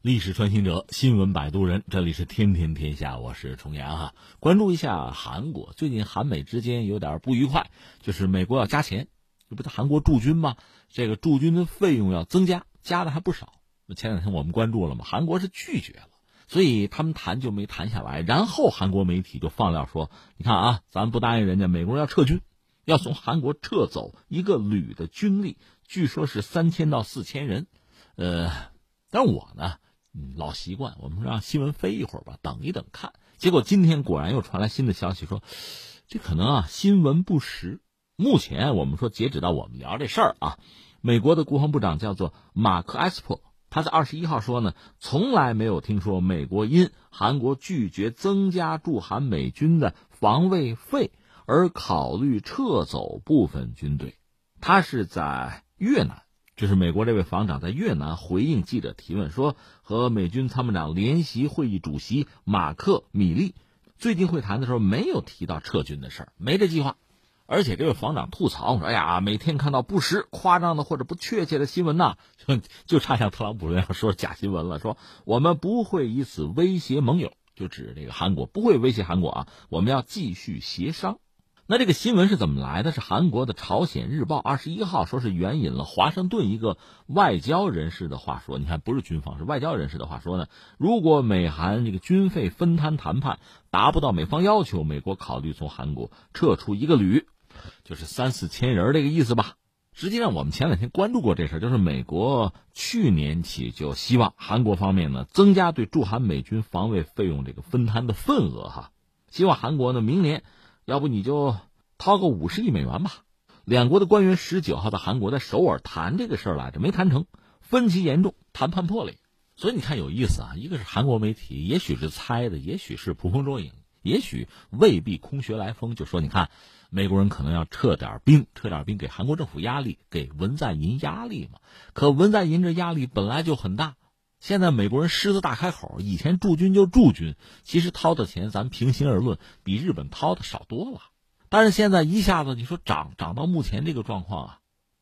历史穿行者，新闻摆渡人，这里是天天天下，我是重阳哈。关注一下韩国，最近韩美之间有点不愉快，就是美国要加钱，这不在韩国驻军吗？这个驻军的费用要增加，加的还不少。前两天我们关注了嘛，韩国是拒绝了，所以他们谈就没谈下来。然后韩国媒体就放料说，你看啊，咱不答应人家，美国人要撤军，要从韩国撤走一个旅的军力，据说是三千到四千人。呃，但我呢。老习惯，我们让新闻飞一会儿吧，等一等看。结果今天果然又传来新的消息，说这可能啊新闻不实。目前我们说，截止到我们聊这事儿啊，美国的国防部长叫做马克·埃斯珀，他在二十一号说呢，从来没有听说美国因韩国拒绝增加驻韩美军的防卫费而考虑撤走部分军队。他是在越南。就是美国这位防长在越南回应记者提问说，和美军参谋长联席会议主席马克·米利最近会谈的时候没有提到撤军的事儿，没这计划。而且这位防长吐槽说：“哎呀，每天看到不实、夸张的或者不确切的新闻呐，就就差像特朗普那样说假新闻了。说我们不会以此威胁盟友，就指这个韩国不会威胁韩国啊，我们要继续协商。”那这个新闻是怎么来的？是韩国的《朝鲜日报》二十一号说是援引了华盛顿一个外交人士的话说，你看不是军方，是外交人士的话说呢。如果美韩这个军费分摊谈判达不到美方要求，美国考虑从韩国撤出一个旅，就是三四千人这个意思吧。实际上，我们前两天关注过这事儿就是美国去年起就希望韩国方面呢增加对驻韩美军防卫费用这个分摊的份额哈，希望韩国呢明年。要不你就掏个五十亿美元吧。两国的官员十九号在韩国在首尔谈这个事儿来着，没谈成，分歧严重，谈判破裂。所以你看有意思啊，一个是韩国媒体，也许是猜的，也许是捕风捉影，也许未必空穴来风，就说你看，美国人可能要撤点兵，撤点兵给韩国政府压力，给文在寅压力嘛。可文在寅这压力本来就很大。现在美国人狮子大开口，以前驻军就驻军，其实掏的钱咱平心而论，比日本掏的少多了。但是现在一下子你说涨涨到目前这个状况啊，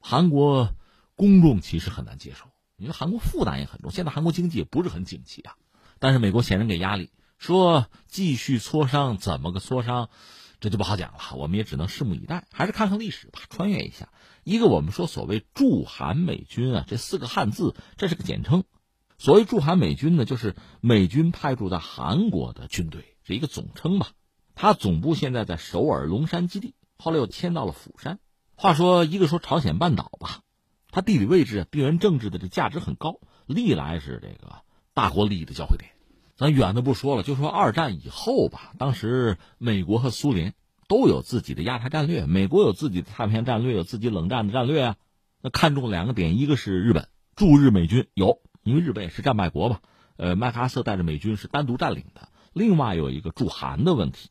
韩国公众其实很难接受。因为韩国负担也很重，现在韩国经济也不是很景气啊。但是美国显然给压力，说继续磋商，怎么个磋商，这就不好讲了。我们也只能拭目以待，还是看看历史吧，穿越一下。一个我们说所谓驻韩美军啊，这四个汉字，这是个简称。所谓驻韩美军呢，就是美军派驻在韩国的军队，是一个总称吧。它总部现在在首尔龙山基地，后来又迁到了釜山。话说，一个说朝鲜半岛吧，它地理位置、地缘政治的这价值很高，历来是这个大国利益的交汇点。咱远的不说了，就说二战以后吧，当时美国和苏联都有自己的亚太战略，美国有自己的太平洋战略，有自己冷战的战略啊。那看中两个点，一个是日本驻日美军有。因为日本也是战败国嘛，呃，麦克阿瑟带着美军是单独占领的。另外有一个驻韩的问题，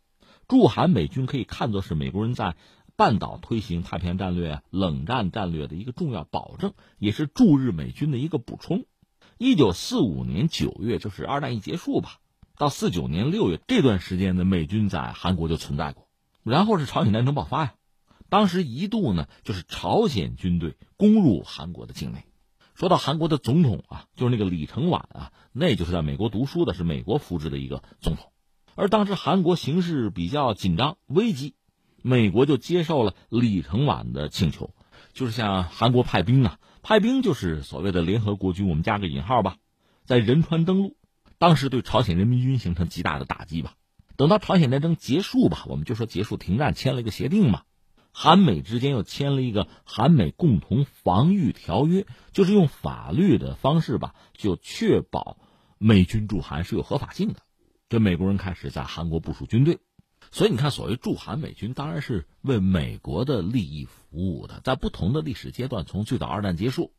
驻韩美军可以看作是美国人在半岛推行太平洋战略、冷战战略的一个重要保证，也是驻日美军的一个补充。一九四五年九月，就是二战一结束吧，到四九年六月这段时间的美军在韩国就存在过。然后是朝鲜战争爆发呀，当时一度呢就是朝鲜军队攻入韩国的境内。说到韩国的总统啊，就是那个李承晚啊，那就是在美国读书的，是美国扶植的一个总统。而当时韩国形势比较紧张危机，美国就接受了李承晚的请求，就是向韩国派兵啊，派兵就是所谓的联合国军，我们加个引号吧，在仁川登陆，当时对朝鲜人民军形成极大的打击吧。等到朝鲜战争结束吧，我们就说结束停战，签了一个协定嘛。韩美之间又签了一个韩美共同防御条约，就是用法律的方式吧，就确保美军驻韩是有合法性的。这美国人开始在韩国部署军队，所以你看，所谓驻韩美军当然是为美国的利益服务的。在不同的历史阶段，从最早二战结束，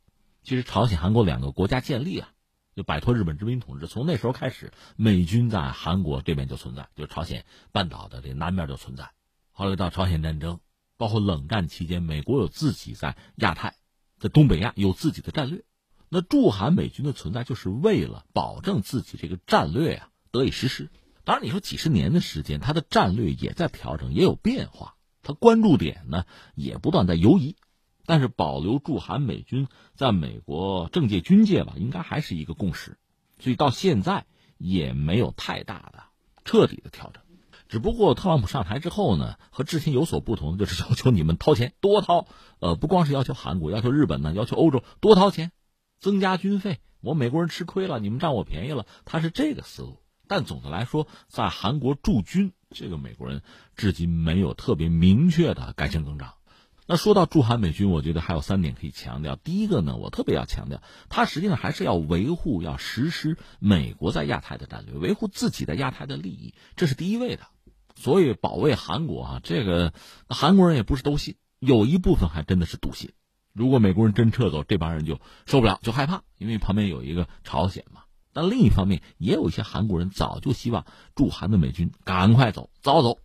其实朝鲜、韩国两个国家建立啊，就摆脱日本殖民统治。从那时候开始，美军在韩国这边就存在，就朝鲜半岛的这南面就存在。后来到朝鲜战争。包括冷战期间，美国有自己在亚太、在东北亚有自己的战略。那驻韩美军的存在，就是为了保证自己这个战略啊得以实施。当然，你说几十年的时间，他的战略也在调整，也有变化。他关注点呢也不断在游移。但是保留驻韩美军在美国政界军界吧，应该还是一个共识，所以到现在也没有太大的彻底的调整。只不过特朗普上台之后呢，和之前有所不同，就是要求你们掏钱多掏，呃，不光是要求韩国，要求日本呢，要求欧洲多掏钱，增加军费。我美国人吃亏了，你们占我便宜了，他是这个思路。但总的来说，在韩国驻军，这个美国人至今没有特别明确的改弦更张。那说到驻韩美军，我觉得还有三点可以强调。第一个呢，我特别要强调，他实际上还是要维护、要实施美国在亚太的战略，维护自己在亚太的利益，这是第一位的。所以保卫韩国啊，这个韩国人也不是都信，有一部分还真的是笃信。如果美国人真撤走，这帮人就受不了，就害怕，因为旁边有一个朝鲜嘛。但另一方面，也有一些韩国人早就希望驻韩的美军赶快走，早走。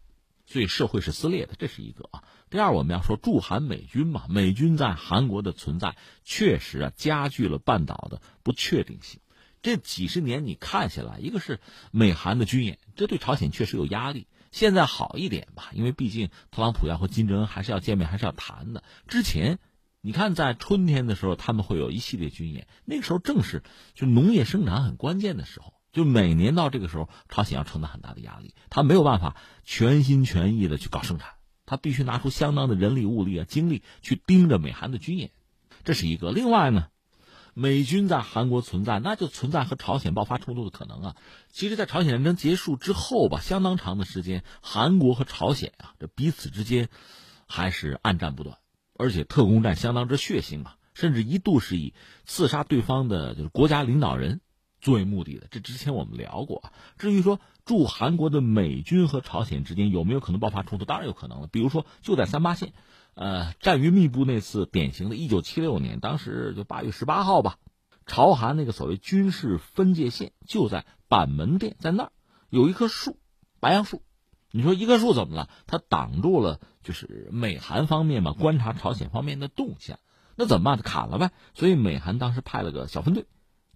所以社会是撕裂的，这是一个啊。第二，我们要说驻韩美军嘛，美军在韩国的存在确实啊加剧了半岛的不确定性。这几十年你看下来，一个是美韩的军演，这对朝鲜确实有压力。现在好一点吧，因为毕竟特朗普要和金正恩还是要见面，还是要谈的。之前，你看在春天的时候，他们会有一系列军演，那个时候正是就农业生产很关键的时候，就每年到这个时候，朝鲜要承担很大的压力，他没有办法全心全意的去搞生产，他必须拿出相当的人力物力啊精力去盯着美韩的军演，这是一个。另外呢。美军在韩国存在，那就存在和朝鲜爆发冲突的可能啊。其实，在朝鲜战争结束之后吧，相当长的时间，韩国和朝鲜啊，这彼此之间还是暗战不断，而且特工战相当之血腥啊，甚至一度是以刺杀对方的就是国家领导人作为目的的。这之前我们聊过啊。至于说驻韩国的美军和朝鲜之间有没有可能爆发冲突，当然有可能了。比如说，就在三八线。呃，战云密布那次典型的1976年，当时就8月18号吧，朝韩那个所谓军事分界线就在板门店，在那儿有一棵树，白杨树。你说一棵树怎么了？它挡住了，就是美韩方面嘛，观察朝鲜方面的动向。那怎么办？砍了呗。所以美韩当时派了个小分队，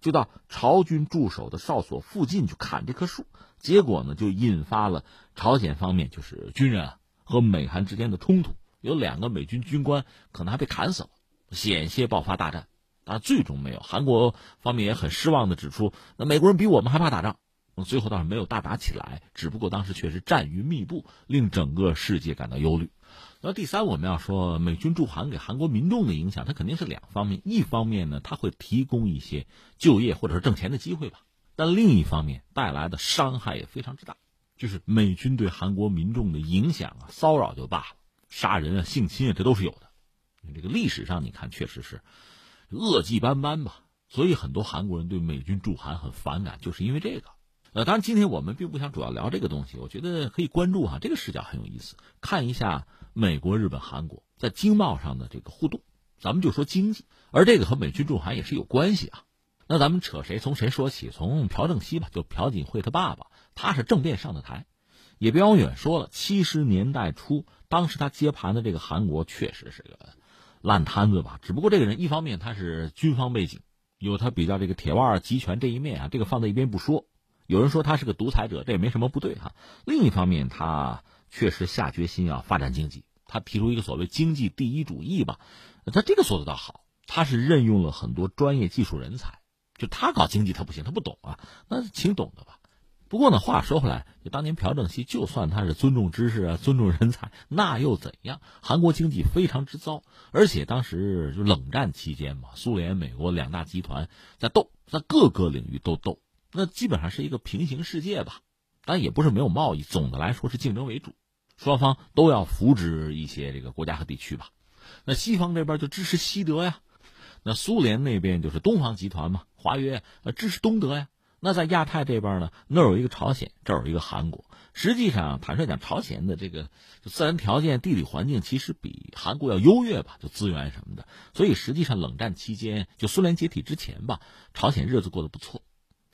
就到朝军驻守的哨所附近去砍这棵树。结果呢，就引发了朝鲜方面就是军人啊和美韩之间的冲突。有两个美军军官可能还被砍死了，险些爆发大战，但最终没有。韩国方面也很失望的指出，那美国人比我们还怕打仗。最后倒是没有大打起来，只不过当时确实战云密布，令整个世界感到忧虑。那第三，我们要说美军驻韩给韩国民众的影响，它肯定是两方面。一方面呢，它会提供一些就业或者是挣钱的机会吧，但另一方面带来的伤害也非常之大，就是美军对韩国民众的影响啊，骚扰就罢了。杀人啊，性侵啊，这都是有的。这个历史上你看，确实是恶迹斑斑吧。所以很多韩国人对美军驻韩很反感，就是因为这个。呃，当然今天我们并不想主要聊这个东西，我觉得可以关注哈，这个视角很有意思。看一下美国、日本、韩国在经贸上的这个互动，咱们就说经济，而这个和美军驻韩也是有关系啊。那咱们扯谁从谁说起？从朴正熙吧，就朴槿惠他爸爸，他是政变上的台。也别往远说了，七十年代初，当时他接盘的这个韩国确实是个烂摊子吧。只不过这个人一方面他是军方背景，有他比较这个铁腕集权这一面啊，这个放在一边不说。有人说他是个独裁者，这也没什么不对哈。另一方面，他确实下决心要发展经济，他提出一个所谓经济第一主义吧。他这个做的倒好，他是任用了很多专业技术人才，就他搞经济他不行，他不懂啊，那请懂的吧。不过呢，话说回来，就当年朴正熙，就算他是尊重知识啊、尊重人才，那又怎样？韩国经济非常之糟，而且当时就冷战期间嘛，苏联、美国两大集团在斗，在各个领域都斗，那基本上是一个平行世界吧。但也不是没有贸易，总的来说是竞争为主，双方都要扶植一些这个国家和地区吧。那西方这边就支持西德呀，那苏联那边就是东方集团嘛，华约呃支持东德呀。那在亚太这边呢，那有一个朝鲜，这有一个韩国。实际上，坦率讲，朝鲜的这个自然条件、地理环境其实比韩国要优越吧，就资源什么的。所以，实际上冷战期间，就苏联解体之前吧，朝鲜日子过得不错，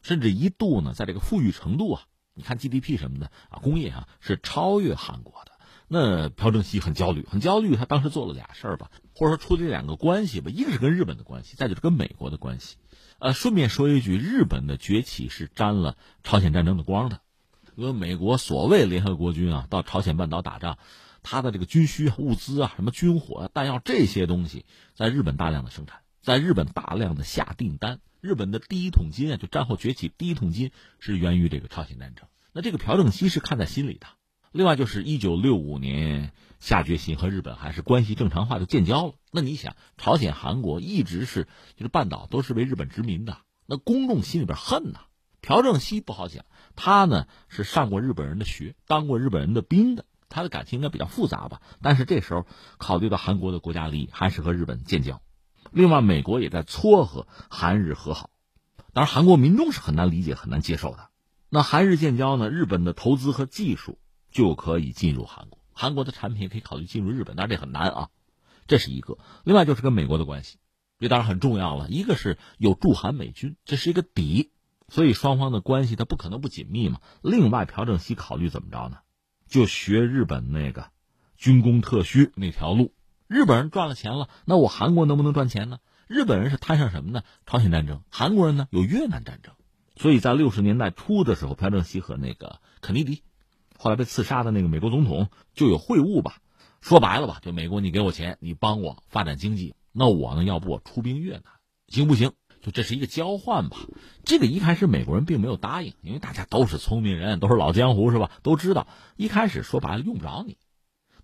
甚至一度呢，在这个富裕程度啊，你看 GDP 什么的啊，工业啊是超越韩国的。那朴正熙很焦虑，很焦虑。他当时做了俩事儿吧，或者说处理两个关系吧，一个是跟日本的关系，再就是跟美国的关系。呃，顺便说一句，日本的崛起是沾了朝鲜战争的光的，因为美国所谓联合国军啊，到朝鲜半岛打仗，他的这个军需、物资啊、什么军火、啊弹药这些东西，在日本大量的生产，在日本大量的下订单。日本的第一桶金啊，就战后崛起第一桶金是源于这个朝鲜战争。那这个朴正熙是看在心里的。另外就是一九六五年下决心和日本还是关系正常化就建交了。那你想，朝鲜、韩国一直是就是半岛都是被日本殖民的，那公众心里边恨呐。朴正熙不好讲，他呢是上过日本人的学，当过日本人的兵的，他的感情应该比较复杂吧。但是这时候考虑到韩国的国家利益，还是和日本建交。另外，美国也在撮合韩日和好，当然韩国民众是很难理解、很难接受的。那韩日建交呢？日本的投资和技术就可以进入韩国，韩国的产品可以考虑进入日本，但是这很难啊。这是一个。另外就是跟美国的关系，这当然很重要了。一个是有驻韩美军，这是一个底，所以双方的关系它不可能不紧密嘛。另外，朴正熙考虑怎么着呢？就学日本那个军工特需那条路。日本人赚了钱了，那我韩国能不能赚钱呢？日本人是摊上什么呢？朝鲜战争。韩国人呢有越南战争，所以在六十年代初的时候，朴正熙和那个肯尼迪，后来被刺杀的那个美国总统就有会晤吧。说白了吧，就美国你给我钱，你帮我发展经济，那我呢要不我出兵越南，行不行？就这是一个交换吧。这个一开始美国人并没有答应，因为大家都是聪明人，都是老江湖是吧？都知道一开始说白了用不着你。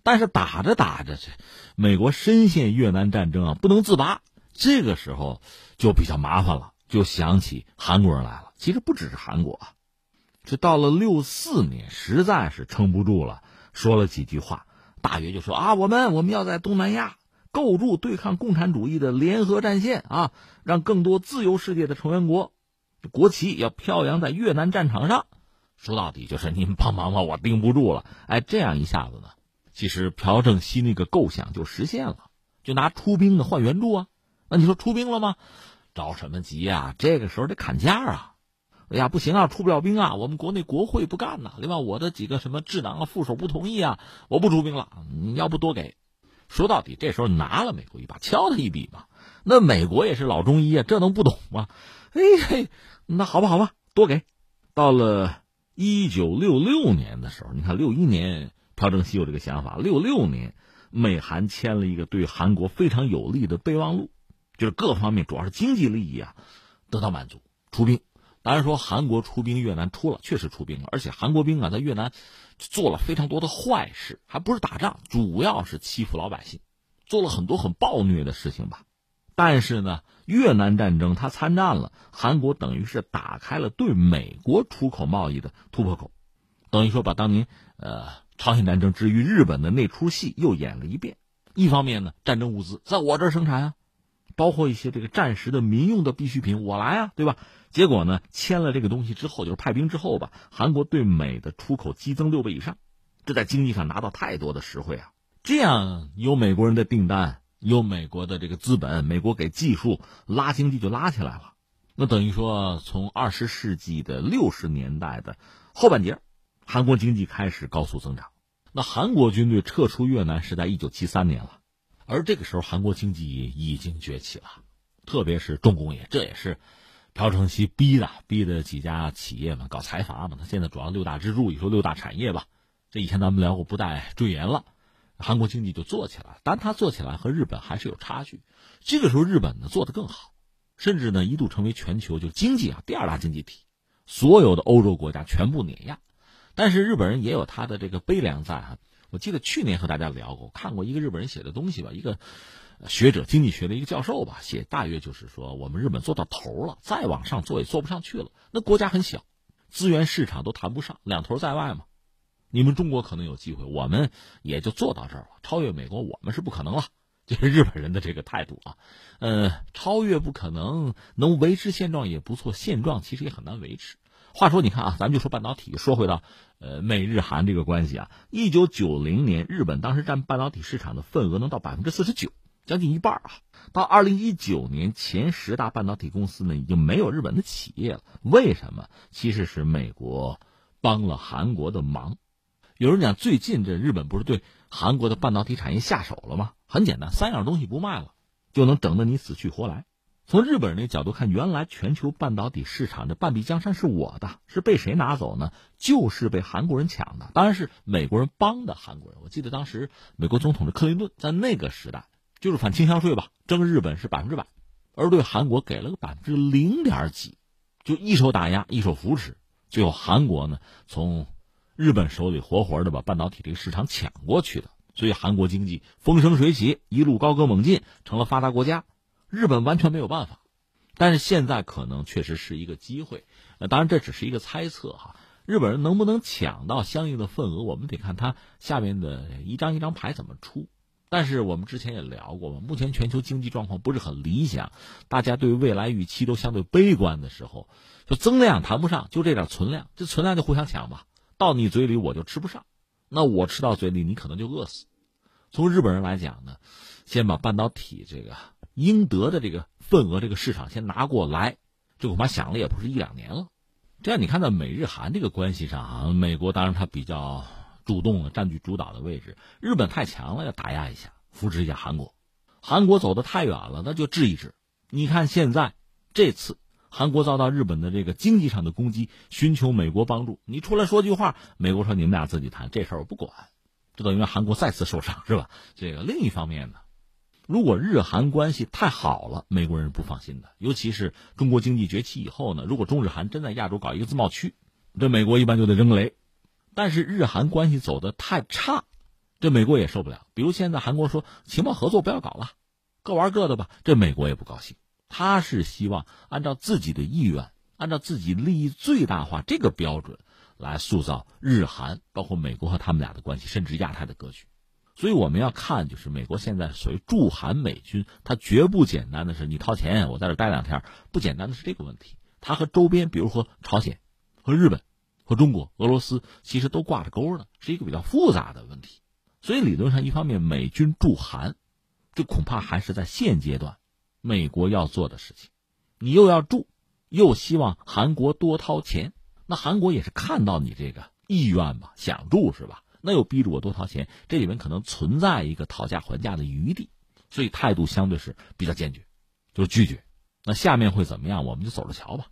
但是打着打着，这美国深陷越南战争啊，不能自拔。这个时候就比较麻烦了，就想起韩国人来了。其实不只是韩国啊，这到了六四年，实在是撑不住了，说了几句话，大约就说啊，我们我们要在东南亚构筑对抗共产主义的联合战线啊，让更多自由世界的成员国国旗要飘扬在越南战场上。说到底就是您帮忙吧，我盯不住了。哎，这样一下子呢。其实朴正熙那个构想就实现了，就拿出兵的换援助啊。那你说出兵了吗？着什么急啊？这个时候得砍价啊！哎呀，不行啊，出不了兵啊！我们国内国会不干呐。另外，我的几个什么智囊啊、副手不同意啊，我不出兵了。你要不多给？说到底，这时候拿了美国一把，敲他一笔嘛。那美国也是老中医啊，这能不懂吗？哎嘿，那好吧，好吧，多给。到了一九六六年的时候，你看六一年。朴正熙有这个想法。六六年，美韩签了一个对韩国非常有利的备忘录，就是各方面主要是经济利益啊得到满足。出兵，当然说韩国出兵越南出了，确实出兵了，而且韩国兵啊在越南做了非常多的坏事，还不是打仗，主要是欺负老百姓，做了很多很暴虐的事情吧。但是呢，越南战争他参战了，韩国等于是打开了对美国出口贸易的突破口，等于说把当年呃。朝鲜战争之于日本的那出戏又演了一遍。一方面呢，战争物资在我这儿生产啊，包括一些这个战时的民用的必需品，我来啊，对吧？结果呢，签了这个东西之后，就是派兵之后吧，韩国对美的出口激增六倍以上，这在经济上拿到太多的实惠啊。这样有美国人的订单，有美国的这个资本，美国给技术拉经济就拉起来了。那等于说，从二十世纪的六十年代的后半截。韩国经济开始高速增长，那韩国军队撤出越南是在一九七三年了，而这个时候韩国经济已经崛起了，特别是重工业，这也是朴正熙逼的，逼的几家企业嘛搞财阀嘛。他现在主要六大支柱，你说六大产业吧，这以前咱们聊过，不带赘言了。韩国经济就做起来，但他做起来和日本还是有差距。这个时候日本呢做得更好，甚至呢一度成为全球就经济啊第二大经济体，所有的欧洲国家全部碾压。但是日本人也有他的这个悲凉在啊！我记得去年和大家聊过，看过一个日本人写的东西吧，一个学者经济学的一个教授吧，写大约就是说，我们日本做到头了，再往上做也做不上去了。那国家很小，资源市场都谈不上，两头在外嘛。你们中国可能有机会，我们也就做到这儿了，超越美国我们是不可能了。这是日本人的这个态度啊，呃，超越不可能，能维持现状也不错，现状其实也很难维持。话说，你看啊，咱们就说半导体。说回到，呃，美日韩这个关系啊，一九九零年，日本当时占半导体市场的份额能到百分之四十九，将近一半啊。到二零一九年，前十大半导体公司呢，已经没有日本的企业了。为什么？其实是美国帮了韩国的忙。有人讲，最近这日本不是对韩国的半导体产业下手了吗？很简单，三样东西不卖了，就能整得你死去活来。从日本人那角度看，原来全球半导体市场这半壁江山是我的，是被谁拿走呢？就是被韩国人抢的，当然是美国人帮的韩国人。我记得当时美国总统是克林顿，在那个时代就是反倾销税吧，征日本是百分之百，而对韩国给了个百分之零点几，就一手打压，一手扶持，最后韩国呢从日本手里活活的把半导体这个市场抢过去的，所以韩国经济风生水起，一路高歌猛进，成了发达国家。日本完全没有办法，但是现在可能确实是一个机会。呃，当然这只是一个猜测哈。日本人能不能抢到相应的份额，我们得看他下面的一张一张牌怎么出。但是我们之前也聊过嘛，目前全球经济状况不是很理想，大家对未来预期都相对悲观的时候，就增量谈不上，就这点存量，这存量就互相抢吧，到你嘴里我就吃不上，那我吃到嘴里你可能就饿死。从日本人来讲呢，先把半导体这个。应得的这个份额，这个市场先拿过来，这恐怕想了也不是一两年了。这样你看，在美日韩这个关系上啊，美国当然它比较主动的，占据主导的位置。日本太强了，要打压一下，扶持一下韩国。韩国走得太远了，那就治一治。你看现在这次韩国遭到日本的这个经济上的攻击，寻求美国帮助，你出来说句话，美国说你们俩自己谈这事儿我不管，这等于韩国再次受伤是吧？这个另一方面呢？如果日韩关系太好了，美国人是不放心的。尤其是中国经济崛起以后呢，如果中日韩真在亚洲搞一个自贸区，这美国一般就得扔个雷。但是日韩关系走得太差，这美国也受不了。比如现在韩国说情报合作不要搞了，各玩各的吧，这美国也不高兴。他是希望按照自己的意愿，按照自己利益最大化这个标准来塑造日韩，包括美国和他们俩的关系，甚至亚太的格局。所以我们要看，就是美国现在所谓驻韩美军，它绝不简单的是你掏钱，我在这待两天，不简单的是这个问题。它和周边，比如说朝鲜、和日本、和中国、俄罗斯，其实都挂着钩呢，是一个比较复杂的问题。所以理论上，一方面美军驻韩，这恐怕还是在现阶段美国要做的事情。你又要驻，又希望韩国多掏钱，那韩国也是看到你这个意愿吧，想驻是吧？那又逼着我多掏钱，这里面可能存在一个讨价还价的余地，所以态度相对是比较坚决，就是拒绝。那下面会怎么样，我们就走着瞧吧。